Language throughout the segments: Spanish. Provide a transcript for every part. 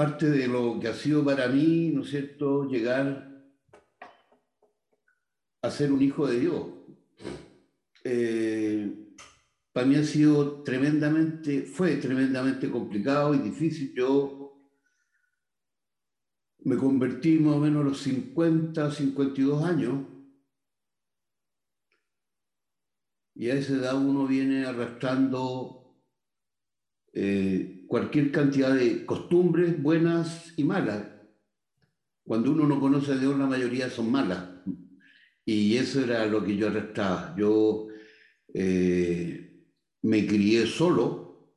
parte de lo que ha sido para mí, ¿no es cierto?, llegar a ser un hijo de Dios. Eh, para mí ha sido tremendamente, fue tremendamente complicado y difícil. Yo me convertí más o menos a los 50, 52 años. Y a esa edad uno viene arrastrando eh, cualquier cantidad de costumbres buenas y malas. Cuando uno no conoce a Dios, la mayoría son malas. Y eso era lo que yo arrastraba. Yo eh, me crié solo.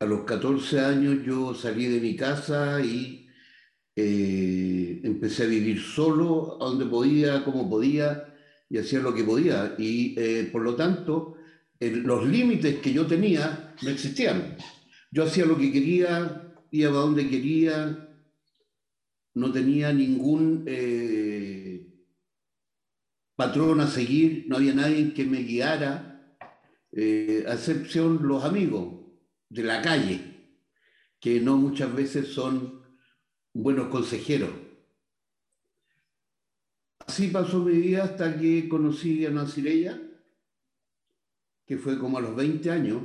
A los 14 años yo salí de mi casa y eh, empecé a vivir solo, a donde podía, como podía, y hacía lo que podía. Y eh, por lo tanto, los límites que yo tenía no existían. Yo hacía lo que quería, iba a donde quería, no tenía ningún eh, patrón a seguir, no había nadie que me guiara eh, a excepción los amigos de la calle, que no muchas veces son buenos consejeros. Así pasó mi vida hasta que conocí a Nancireya, que fue como a los 20 años,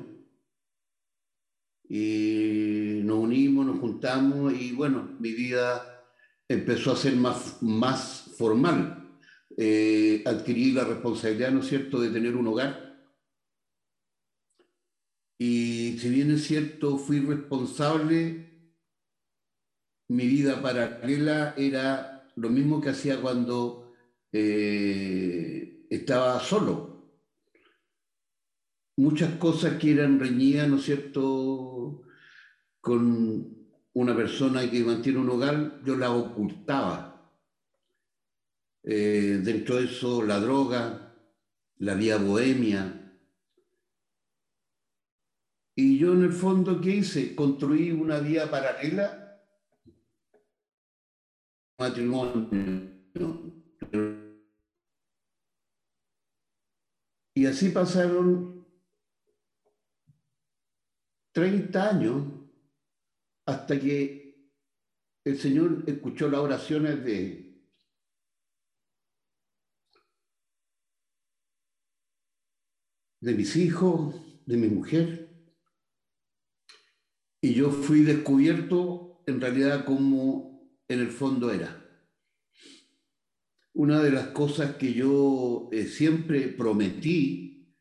y nos unimos, nos juntamos y bueno, mi vida empezó a ser más, más formal. Eh, adquirí la responsabilidad, ¿no es cierto?, de tener un hogar y si bien es cierto, fui responsable, mi vida paralela era lo mismo que hacía cuando eh, estaba solo. Muchas cosas que eran reñidas, ¿no es cierto?, con una persona que mantiene un hogar, yo la ocultaba. Eh, dentro de eso, la droga, la vía bohemia, y yo en el fondo, ¿qué hice? Construí una vía paralela matrimonio. Y así pasaron 30 años hasta que el Señor escuchó las oraciones de, de mis hijos, de mi mujer, y yo fui descubierto en realidad como en el fondo era. Una de las cosas que yo eh, siempre prometí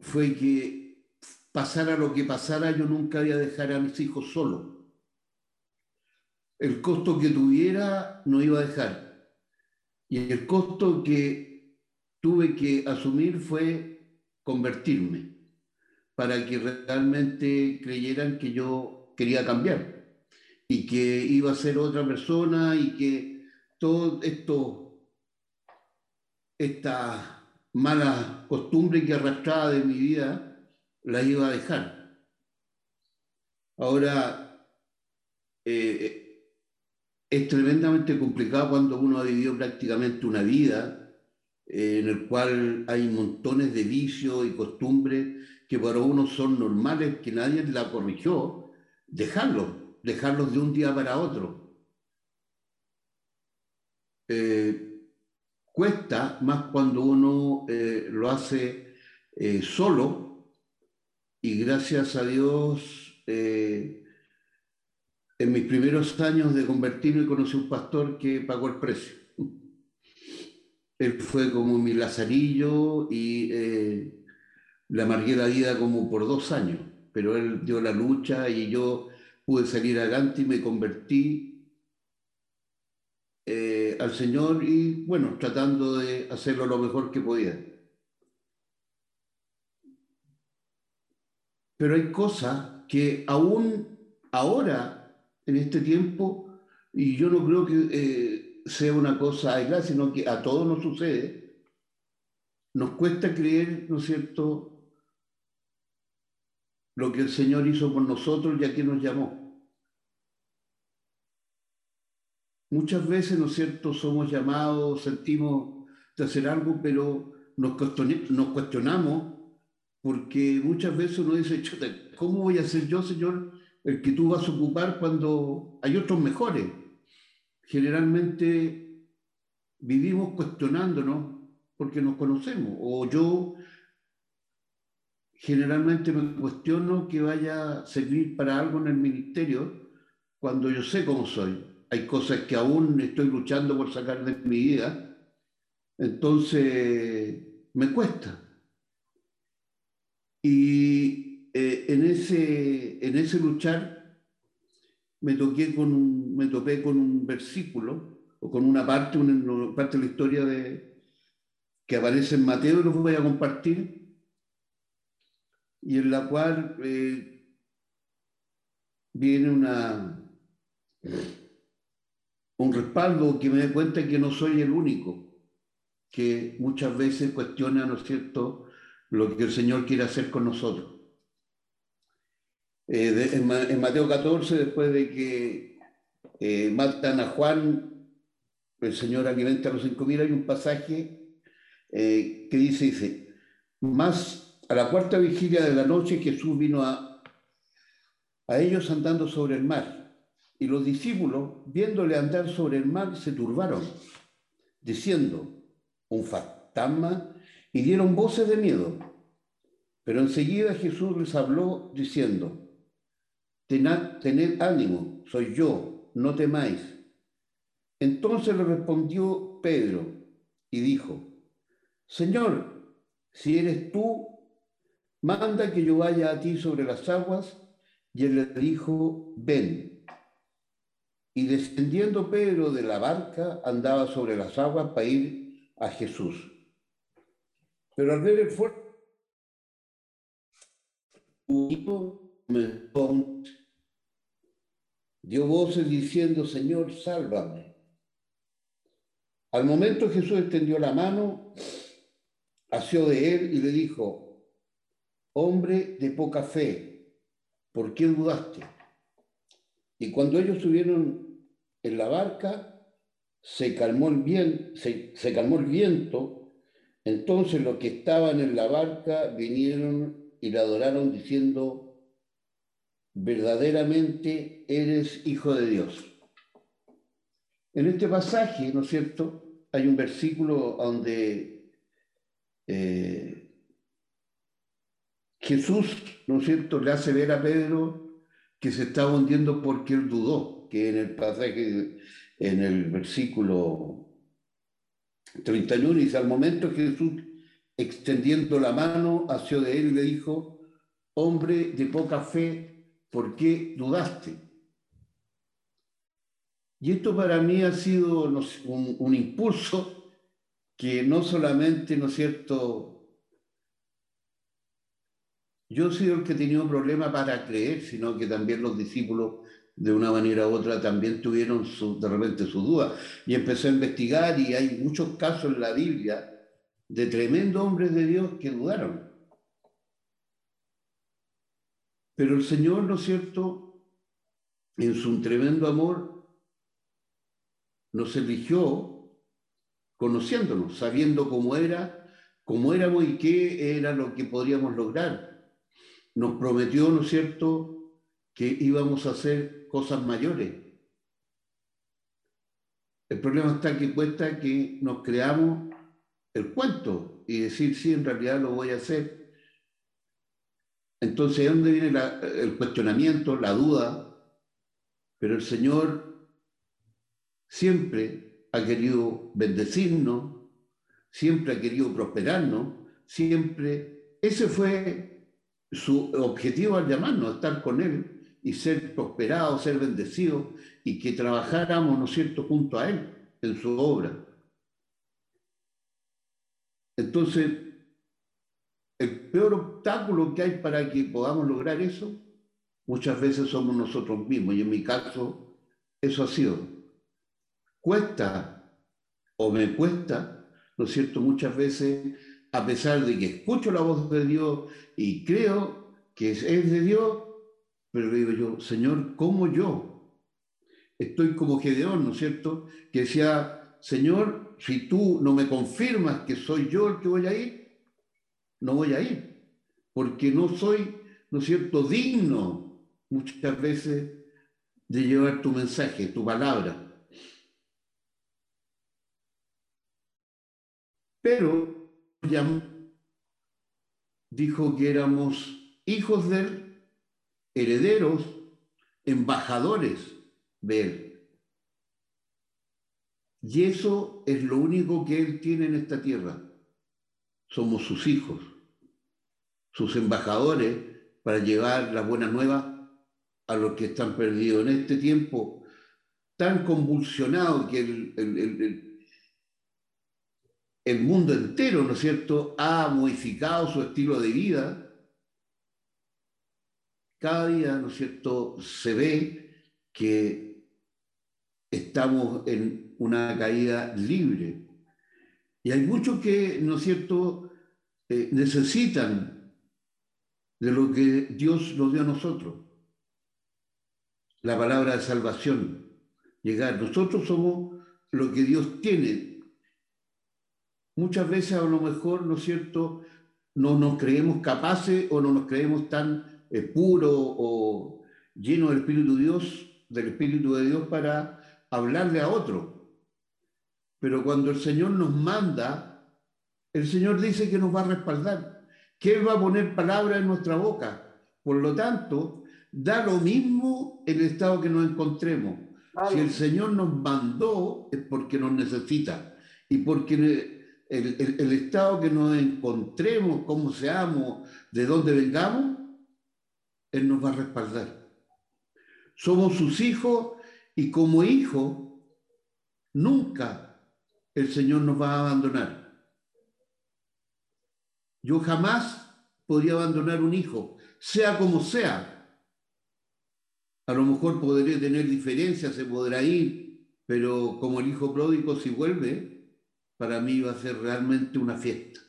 fue que pasara lo que pasara, yo nunca había dejar a mis hijos solos. El costo que tuviera no iba a dejar. Y el costo que tuve que asumir fue convertirme para que realmente creyeran que yo quería cambiar y que iba a ser otra persona y que todo esto, esta mala costumbre que arrastraba de mi vida, la iba a dejar. Ahora, eh, es tremendamente complicado cuando uno ha vivido prácticamente una vida eh, en el cual hay montones de vicios y costumbres que para uno son normales, que nadie la corrigió, dejarlos, dejarlos de un día para otro. Eh, cuesta más cuando uno eh, lo hace eh, solo y gracias a Dios en mis primeros años de convertirme conocí un pastor que pagó el precio. Él fue como mi lazarillo y le amargué la vida como por dos años, pero él dio la lucha y yo pude salir adelante y me convertí eh, al Señor y bueno, tratando de hacerlo lo mejor que podía. Pero hay cosas que aún ahora, en este tiempo, y yo no creo que eh, sea una cosa aislada, sino que a todos nos sucede, nos cuesta creer, ¿no es cierto?, lo que el Señor hizo por nosotros y a quien nos llamó. Muchas veces, ¿no es cierto?, somos llamados, sentimos de hacer algo, pero nos, cuestionamos porque muchas veces uno dice, ¿cómo voy a ser yo, Señor, el que tú vas a ocupar cuando hay otros mejores. Generalmente vivimos cuestionándonos porque nos conocemos, o yo generalmente me cuestiono que vaya a servir para algo en el ministerio cuando yo sé cómo soy. Hay cosas que aún estoy luchando por sacar de mi vida, entonces me cuesta. Y eh, en, ese, en ese luchar me, toqué con me topé con un versículo o con una parte, una parte de la historia de, que aparece en Mateo y lo voy a compartir, y en la cual eh, viene una, un respaldo que me dé cuenta que no soy el único que muchas veces cuestiona, ¿no es cierto?, lo que el Señor quiere hacer con nosotros. Eh, en, Mateo 14, después de que eh, matan a Juan, el Señor alimenta a los cinco mil, hay un pasaje eh, que dice, dice, más a la cuarta vigilia de la noche Jesús vino a, a ellos andando sobre el mar, y los discípulos, viéndole andar sobre el mar, se turbaron, diciendo, un fantasma y dieron voces de miedo. Pero enseguida Jesús les habló diciendo, tened, ánimo, soy yo, no temáis. Entonces le respondió Pedro y dijo, Señor, si eres tú, manda que yo vaya a ti sobre las aguas. Y él le dijo, ven. Y descendiendo Pedro de la barca, andaba sobre las aguas para ir a Jesús. Pero al ver el fuerte, dio voces diciendo, Señor, sálvame. Al momento Jesús extendió la mano, asió de él y le dijo, hombre de poca fe, ¿por qué dudaste? Y cuando ellos subieron en la barca, se calmó el, bien, se, calmó el viento, entonces los que estaban en la barca vinieron y la adoraron diciendo, verdaderamente eres hijo de Dios. En este pasaje, ¿no es cierto? Hay un versículo donde eh, Jesús, ¿no es cierto?, le hace ver a Pedro que se estaba hundiendo porque él dudó, que en el pasaje en el versículo 31, dice, al momento Jesús, extendiendo la mano, hacia de él le dijo, hombre de poca fe, ¿por qué dudaste? Y esto para mí ha sido un, un impulso que no solamente, ¿no es cierto?, yo he sido el que he tenido problema para creer, sino que también los discípulos de una manera u otra también tuvieron de repente su duda. Y empecé a investigar y hay muchos casos en la Biblia de tremendos hombres de Dios que dudaron. Pero el Señor, ¿no es cierto?, en su tremendo amor, nos eligió conociéndonos, sabiendo cómo era, cómo éramos y qué era lo que podríamos lograr. Nos prometió, ¿no es cierto?, que íbamos a hacer cosas mayores. El problema está que cuesta que nos creamos el cuento y decir, sí, en realidad lo voy a hacer. Entonces, ¿de dónde viene el cuestionamiento, la duda? Pero el Señor siempre ha querido bendecirnos, siempre ha querido prosperarnos, siempre. Ese fue su objetivo al llamarnos, estar con Él y ser prosperados, ser bendecidos y que trabajáramos, ¿no es cierto?, junto a Él en su obra. Entonces, el peor obstáculo que hay para que podamos lograr eso, muchas veces somos nosotros mismos, y en mi caso, eso ha sido. Cuesta, o me cuesta, ¿no es cierto?, muchas veces, a pesar de que escucho la voz de Dios y creo que es de Dios, pero digo yo, Señor, ¿cómo yo? Estoy como Gedeón, ¿no es cierto? Que decía, Señor, si tú no me confirmas que soy yo el que voy a ir, no voy a ir, porque no soy, ¿no es cierto?, digno muchas veces de llevar tu mensaje, tu palabra. Pero dijo que éramos hijos de él, herederos, embajadores de él. Y eso es lo único que él tiene en esta tierra. Somos sus hijos, sus embajadores para llevar la buena nueva a los que están perdidos en este tiempo tan convulsionado que el, el el mundo entero, ¿no es cierto?, ha modificado su estilo de vida, cada día, ¿no es cierto?, se ve que estamos en una caída libre. Y hay muchos que, ¿no es cierto?, eh, necesitan de lo que Dios nos dio a nosotros. La palabra de salvación, llegar. Nosotros somos lo que Dios tiene muchas veces a lo mejor, ¿no es cierto?, no nos creemos capaces o no nos creemos tan eh, puros o llenos del Espíritu de Dios, del Espíritu de Dios para hablarle a otro. Pero cuando el Señor nos manda, el Señor dice que nos va a respaldar, que Él va a poner palabras en nuestra boca. Por lo tanto, da lo mismo el estado que nos encontremos. Si el Señor nos mandó es porque nos necesita y porque el, estado que nos encontremos, cómo seamos, de dónde vengamos, Él nos va a respaldar. Somos sus hijos y como hijos, nunca el Señor nos va a abandonar. Yo jamás podría abandonar un hijo, sea como sea. A lo mejor podré tener diferencias, se podrá ir, pero como el hijo pródigo si vuelve, para mí va a ser realmente una fiesta.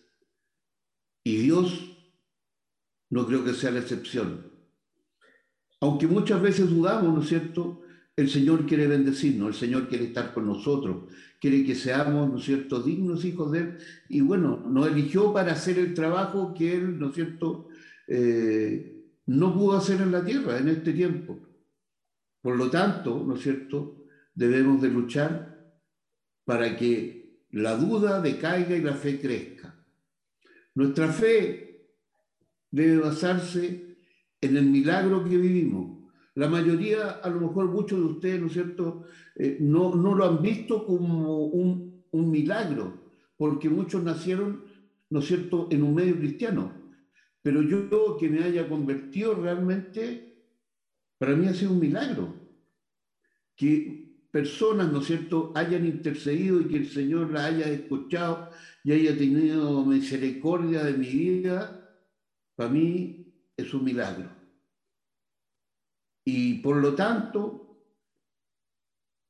Y Dios no creo que sea la excepción. Aunque muchas veces dudamos, ¿no es cierto? El Señor quiere bendecirnos, el Señor quiere estar con nosotros, quiere que seamos, ¿no es cierto?, dignos hijos de Él. Y bueno, nos eligió para hacer el trabajo que Él, ¿no es cierto?, eh, no pudo hacer en la tierra en este tiempo. Por lo tanto, ¿no es cierto?, debemos de luchar para que la duda decaiga y la fe crezca. Nuestra fe debe basarse en el milagro que vivimos. La mayoría, a lo mejor muchos de ustedes, ¿no es cierto?, eh, no, no, lo han visto como un, un milagro, porque muchos nacieron, ¿no es cierto?, en un medio cristiano. Pero yo que me haya convertido realmente, para mí ha sido un milagro. Que personas, ¿no es cierto?, hayan intercedido y que el Señor la haya escuchado y haya tenido misericordia de mi vida, para mí es un milagro. Y por lo tanto,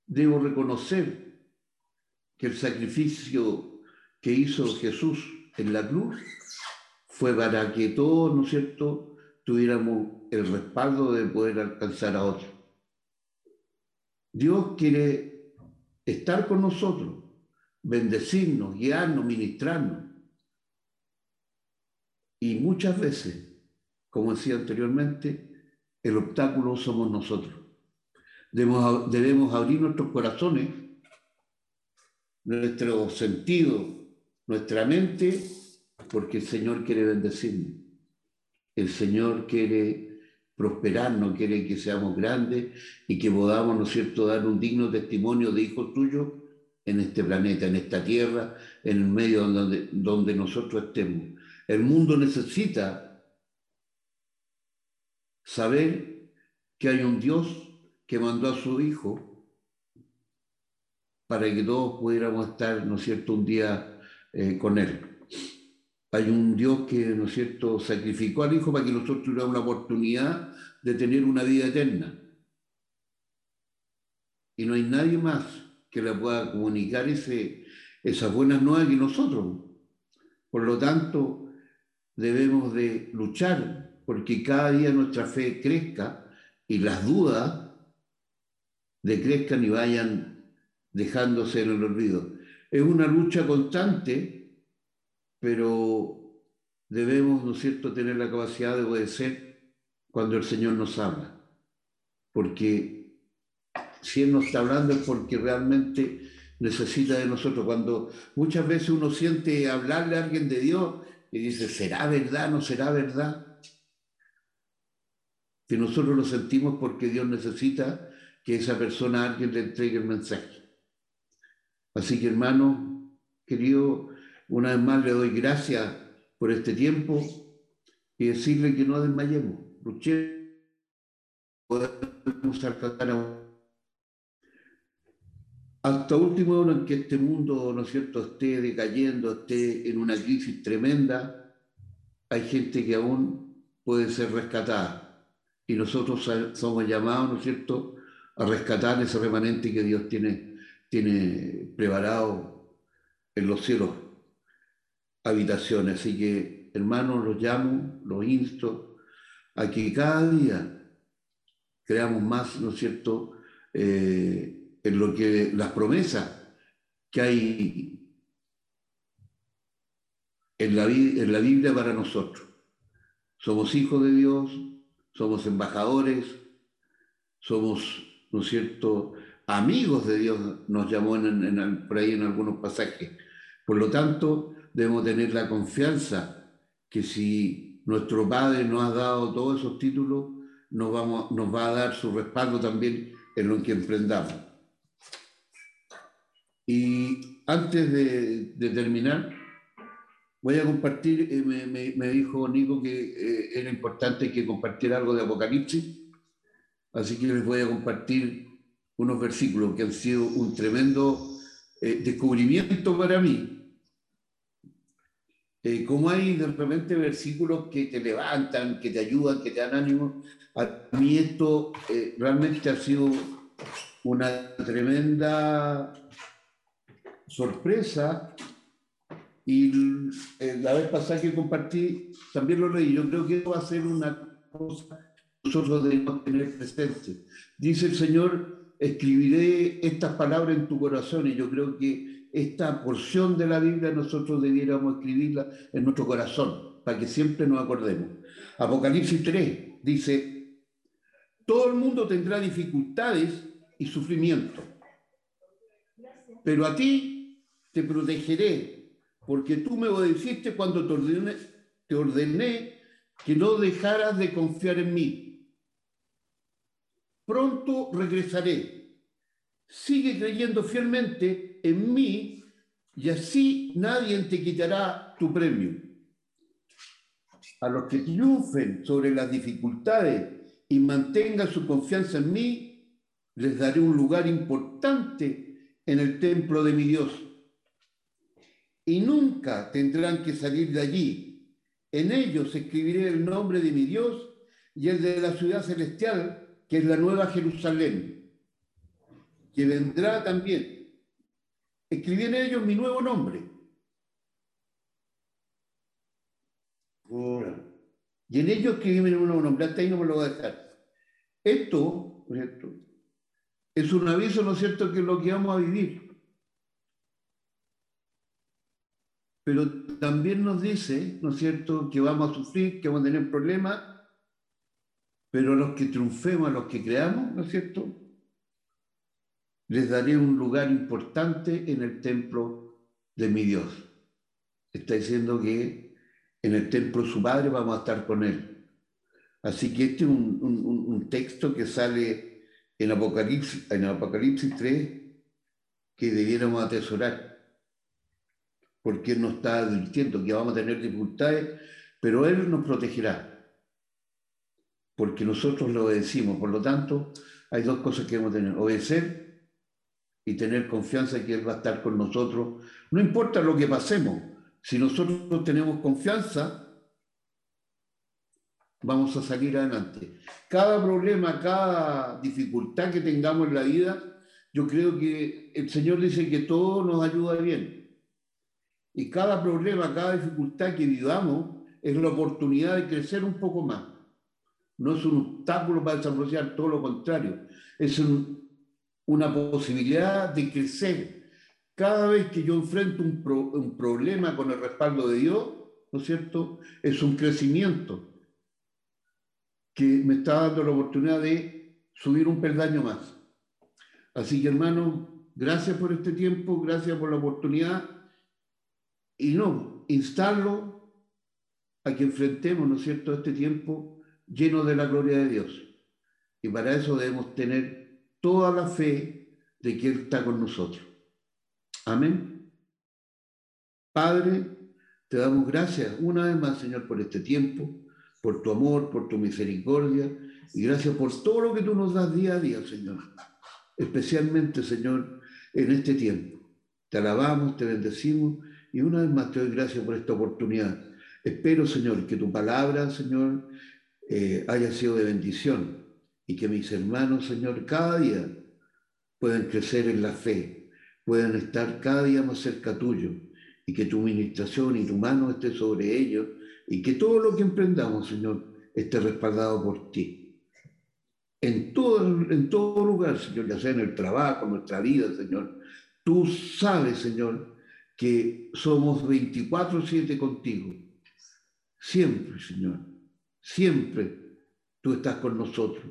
debo reconocer que el sacrificio que hizo Jesús en la cruz fue para que todos, ¿no es cierto?, tuviéramos el respaldo de poder alcanzar a otros. Dios quiere estar con nosotros, bendecirnos, guiarnos, ministrarnos. Y muchas veces, como decía anteriormente, el obstáculo somos nosotros. Debemos, debemos abrir nuestros corazones, nuestro sentido, nuestra mente, porque el Señor quiere bendecirnos. El Señor quiere prosperar, no quiere que seamos grandes y que podamos, ¿no es cierto?, dar un digno testimonio de hijos tuyos en este planeta, en esta tierra, en el medio donde, donde nosotros estemos. El mundo necesita saber que hay un Dios que mandó a su Hijo para que todos pudiéramos estar, ¿no es cierto?, un día eh, con Él. Hay un Dios que, ¿no es cierto?, sacrificó al Hijo para que nosotros tuviéramos la oportunidad de tener una vida eterna. Y no hay nadie más que le pueda comunicar ese, esas buenas nuevas que nosotros. Por lo tanto, debemos de luchar porque cada día nuestra fe crezca y las dudas decrezcan y vayan dejándose en el olvido. Es una lucha constante pero debemos, ¿no es cierto?, tener la capacidad de obedecer cuando el Señor nos habla. porque si Él nos está hablando es porque realmente necesita de nosotros. Cuando muchas veces uno siente hablarle a alguien de Dios y dice, ¿será verdad? ¿No será verdad? Que nosotros lo sentimos porque Dios necesita que esa persona a alguien le entregue el mensaje. Así que hermano, querido, una vez más le doy gracias por este tiempo y decirle que no desmayemos, luchemos, podemos alcanzar a hasta último hora en que este mundo, ¿no es cierto?, esté decayendo, esté en una crisis tremenda, hay gente que aún puede ser rescatada. Y nosotros somos llamados, ¿no es cierto?, a rescatar ese remanente que Dios tiene, tiene preparado en los cielos, habitaciones. Así que, hermanos, los llamo, los insto a que cada día creamos más, ¿no es cierto?, eh, en lo que las promesas que hay en la, en la Biblia para nosotros. Somos hijos de Dios, somos embajadores, somos, ¿no es cierto?, amigos de Dios, nos llamó en, por ahí en algunos pasajes. Por lo tanto, debemos tener la confianza que si nuestro Padre nos ha dado todos esos títulos, nos, vamos, nos va a dar su respaldo también en lo que emprendamos. Y antes de, terminar, voy a compartir, eh, me, dijo Nico que eh, era importante que compartiera algo de Apocalipsis, así que les voy a compartir unos versículos que han sido un tremendo eh, descubrimiento para mí. como hay de repente versículos que te levantan, que te ayudan, que te dan ánimo, a mí esto realmente ha sido una tremenda sorpresa y la vez pasada que compartí también lo leí. Yo creo que va a ser una cosa que nosotros debemos tener presente. Dice el Señor, escribiré estas palabras en tu corazón y yo creo que esta porción de la Biblia nosotros debiéramos escribirla en nuestro corazón para que siempre nos acordemos. Apocalipsis 3 dice, todo el mundo tendrá dificultades y sufrimiento, pero a ti te protegeré, porque tú me obedeciste cuando te ordené, te ordené que no dejaras de confiar en mí. Pronto regresaré. Sigue creyendo fielmente en mí y así nadie te quitará tu premio. A los que triunfen sobre las dificultades y mantengan su confianza en mí, les daré un lugar importante en el templo de mi Dios y nunca tendrán que salir de allí. En ellos escribiré el nombre de mi Dios y el de la ciudad celestial, que es la nueva Jerusalén, que vendrá también. Escribí en ellos mi nuevo nombre. Y en ellos escribí mi nuevo nombre. Hasta ahí no me lo voy a dejar. Esto, esto es un aviso, ¿no es cierto?, que es lo que vamos a vivir. Pero también nos dice, ¿no es cierto?, que vamos a sufrir, que vamos a tener problemas, pero a los que triunfemos, a los que creamos, ¿no es cierto?, les daré un lugar importante en el templo de mi Dios. Está diciendo que en el templo de su Padre vamos a estar con Él. Así que este es un, un texto que sale en Apocalipsis, en Apocalipsis 3 que debiéramos atesorar porque Él nos está advirtiendo que vamos a tener dificultades, pero Él nos protegerá, porque nosotros lo obedecimos. Por lo tanto, hay dos cosas que debemos tener, obedecer y tener confianza que Él va a estar con nosotros. No importa lo que pasemos, si nosotros tenemos confianza, vamos a salir adelante. Cada problema, cada dificultad que tengamos en la vida, yo creo que el Señor dice que todo nos ayuda bien. Y cada problema, cada dificultad que vivamos es la oportunidad de crecer un poco más. No es un obstáculo para desarrollar, todo lo contrario. Es una posibilidad de crecer. Cada vez que yo enfrento un, un problema con el respaldo de Dios, ¿no es cierto? Es un crecimiento que me está dando la oportunidad de subir un peldaño más. Así que hermano, gracias por este tiempo, gracias por la oportunidad y no, instarlo a que enfrentemos, ¿no es cierto?, este tiempo lleno de la gloria de Dios. Y para eso debemos tener toda la fe de que Él está con nosotros. Amén. Padre, te damos gracias una vez más, Señor, por este tiempo, por tu amor, por tu misericordia y gracias por todo lo que tú nos das día a día, Señor. Especialmente, Señor, en este tiempo. Te alabamos, te bendecimos y una vez más te doy gracias por esta oportunidad. Espero, Señor, que tu palabra, Señor, eh, haya sido de bendición y que mis hermanos, Señor, cada día puedan crecer en la fe, puedan estar cada día más cerca tuyo y que tu administración y tu mano esté sobre ellos y que todo lo que emprendamos, Señor, esté respaldado por ti en todo, en todo lugar, Señor, ya sea en el trabajo, en nuestra vida, Señor. Tú sabes, Señor, que somos 24-7 contigo. Siempre, Señor. Siempre tú estás con nosotros.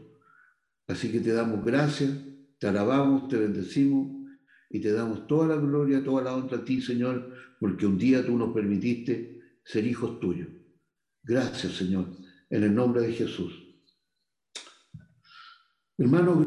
Así que te damos gracias, te alabamos, te bendecimos y te damos toda la gloria, toda la honra a ti, Señor, porque un día tú nos permitiste ser hijos tuyos. Gracias, Señor, en el nombre de Jesús. Hermano,